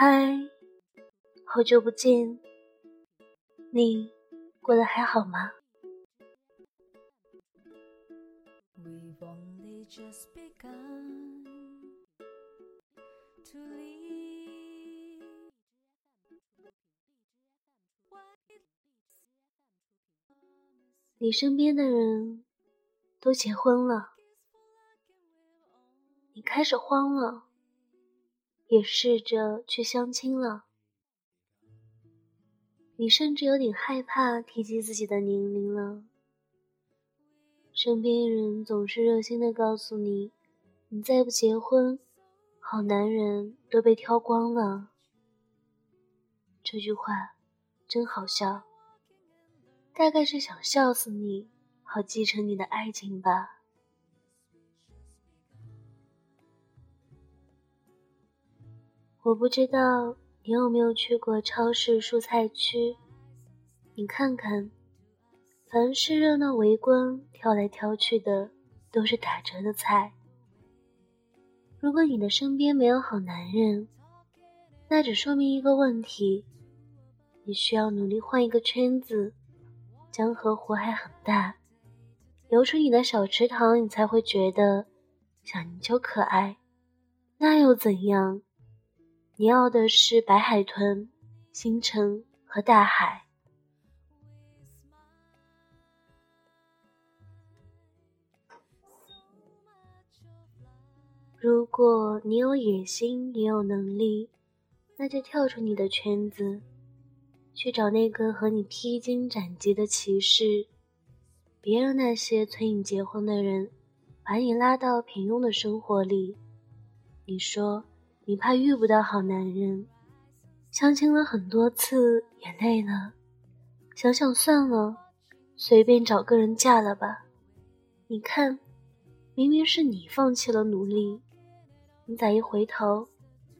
嗨，好久不见，你过得还好吗？你身边的人都结婚了，你开始慌了。也试着去相亲了，你甚至有点害怕提及自己的年龄了。身边人总是热心的告诉你，你再不结婚，好男人都被挑光了。这句话真好笑，大概是想笑死你，好继承你的爱情吧。我不知道你有没有去过超市蔬菜区，你看看，凡是热闹围观、挑来挑去的，都是打折的菜。如果你的身边没有好男人，那只说明一个问题：你需要努力换一个圈子。江河湖海很大，游出你的小池塘，你才会觉得小泥鳅可爱。那又怎样？你要的是白海豚、星辰和大海。如果你有野心，也有能力，那就跳出你的圈子，去找那个和你披荆斩棘的骑士。别让那些催你结婚的人把你拉到平庸的生活里。你说。你怕遇不到好男人，相亲了很多次也累了，想想算了，随便找个人嫁了吧。你看，明明是你放弃了努力，你咋一回头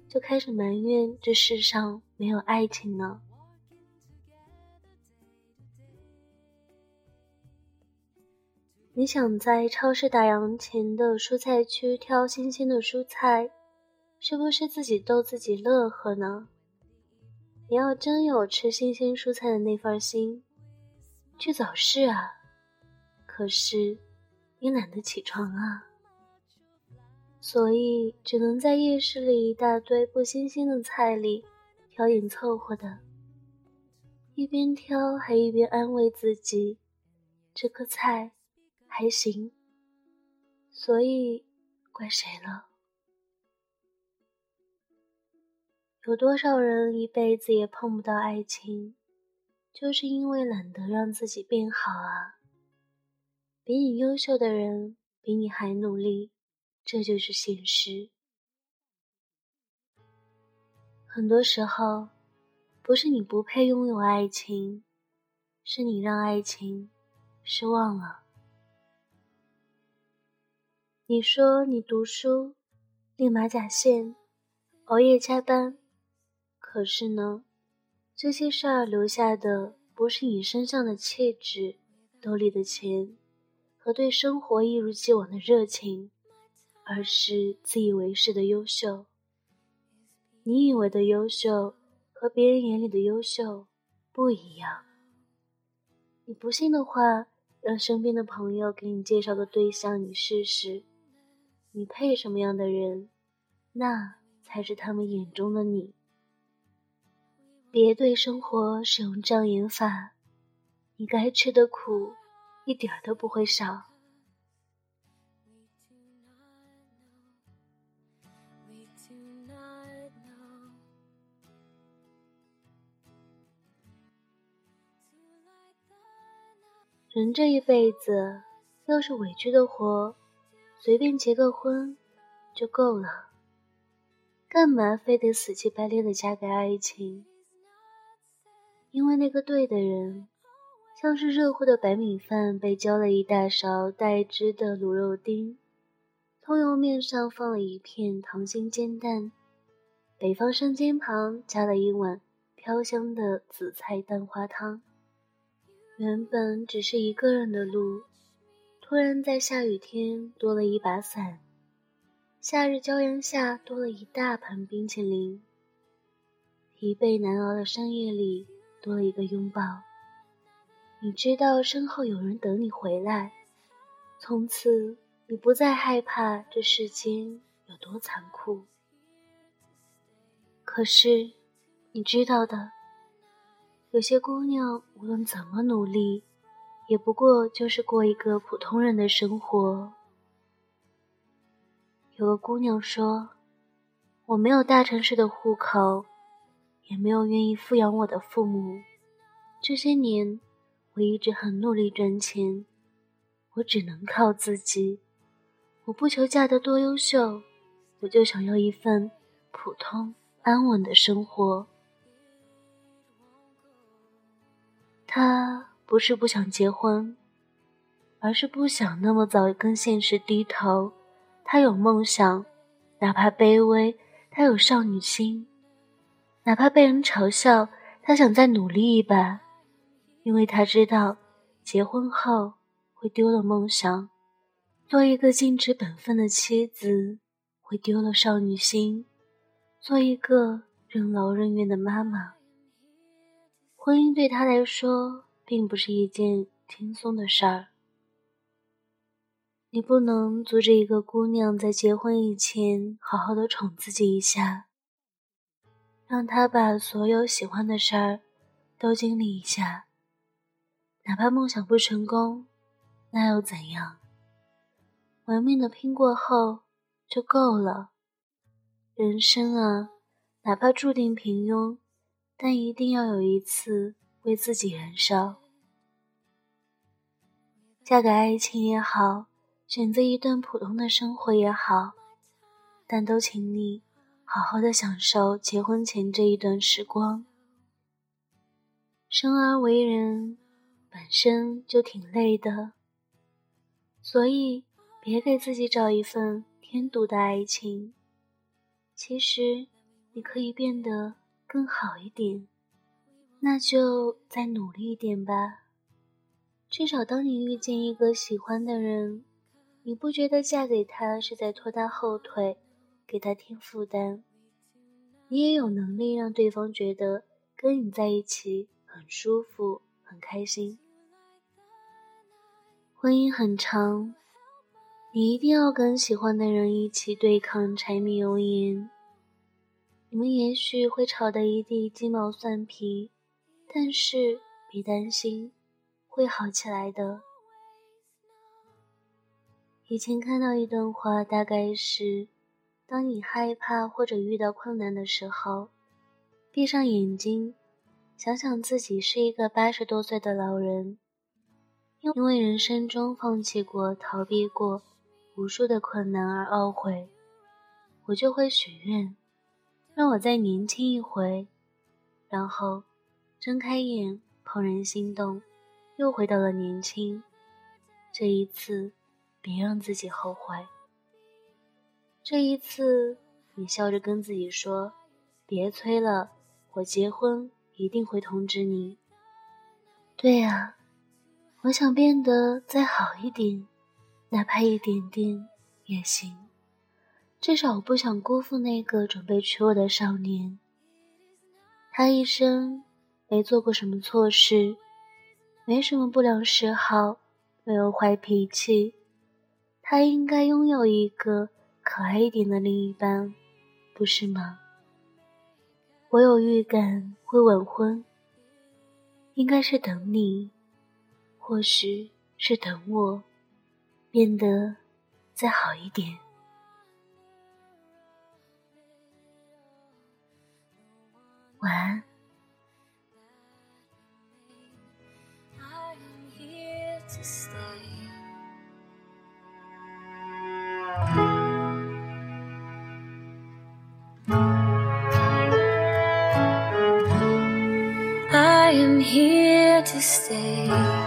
就开始埋怨这世上没有爱情呢？你想在超市打烊前的蔬菜区挑新鲜的蔬菜？是不是自己逗自己乐呵呢？你要真有吃新鲜蔬菜的那份心，去早市啊！可是你懒得起床啊，所以只能在夜市里一大堆不新鲜的菜里挑点凑合的，一边挑还一边安慰自己：这颗菜还行。所以怪谁了？有多少人一辈子也碰不到爱情，就是因为懒得让自己变好啊！比你优秀的人比你还努力，这就是现实。很多时候，不是你不配拥有爱情，是你让爱情失望了。你说你读书，练马甲线，熬夜加班。可是呢，这些事儿留下的不是你身上的气质、兜里的钱和对生活一如既往的热情，而是自以为是的优秀。你以为的优秀和别人眼里的优秀不一样。你不信的话，让身边的朋友给你介绍个对象，你试试，你配什么样的人，那才是他们眼中的你。别对生活使用障眼法，你该吃的苦一点都不会少。人这一辈子，要是委屈的活，随便结个婚就够了，干嘛非得死乞白赖的嫁给爱情？因为那个对的人，像是热乎的白米饭被浇了一大勺带汁的卤肉丁，葱油面上放了一片溏心煎蛋，北方生煎旁加了一碗飘香的紫菜蛋花汤。原本只是一个人的路，突然在下雨天多了一把伞，夏日骄阳下多了一大盆冰淇淋。疲惫难熬的深夜里多了一个拥抱。你知道身后有人等你回来，从此你不再害怕这世间有多残酷。可是，你知道的，有些姑娘无论怎么努力，也不过就是过一个普通人的生活。有个姑娘说：“我没有大城市的户口。”也没有愿意抚养我的父母。这些年，我一直很努力赚钱，我只能靠自己。我不求嫁得多优秀，我就想要一份普通安稳的生活。他不是不想结婚，而是不想那么早跟现实低头。他有梦想，哪怕卑微，他有少女心。哪怕被人嘲笑，他想再努力一把，因为他知道，结婚后会丢了梦想，做一个尽职本分的妻子会丢了少女心，做一个任劳任怨的妈妈。婚姻对他来说并不是一件轻松的事儿。你不能阻止一个姑娘在结婚以前好好的宠自己一下。让他把所有喜欢的事儿都经历一下，哪怕梦想不成功，那又怎样？玩命的拼过后就够了。人生啊，哪怕注定平庸，但一定要有一次为自己燃烧。嫁给爱情也好，选择一段普通的生活也好，但都请你。好好的享受结婚前这一段时光。生而为人，本身就挺累的，所以别给自己找一份添堵的爱情。其实，你可以变得更好一点，那就再努力一点吧。至少，当你遇见一个喜欢的人，你不觉得嫁给他是在拖他后腿？给他添负担，你也有能力让对方觉得跟你在一起很舒服、很开心。婚姻很长，你一定要跟喜欢的人一起对抗柴米油盐。你们也许会吵得一地鸡毛蒜皮，但是别担心，会好起来的。以前看到一段话，大概是。当你害怕或者遇到困难的时候，闭上眼睛，想想自己是一个八十多岁的老人，因为人生中放弃过、逃避过无数的困难而懊悔，我就会许愿，让我再年轻一回，然后睁开眼，怦然心动，又回到了年轻。这一次，别让自己后悔。这一次，你笑着跟自己说：“别催了，我结婚一定会通知你。”对呀，我想变得再好一点，哪怕一点点也行。至少我不想辜负那个准备娶我的少年。他一生没做过什么错事，没什么不良嗜好，没有坏脾气。他应该拥有一个。可爱一点的另一半，不是吗？我有预感会晚婚，应该是等你，或许是等我变得再好一点。晚安。to stay. here to stay.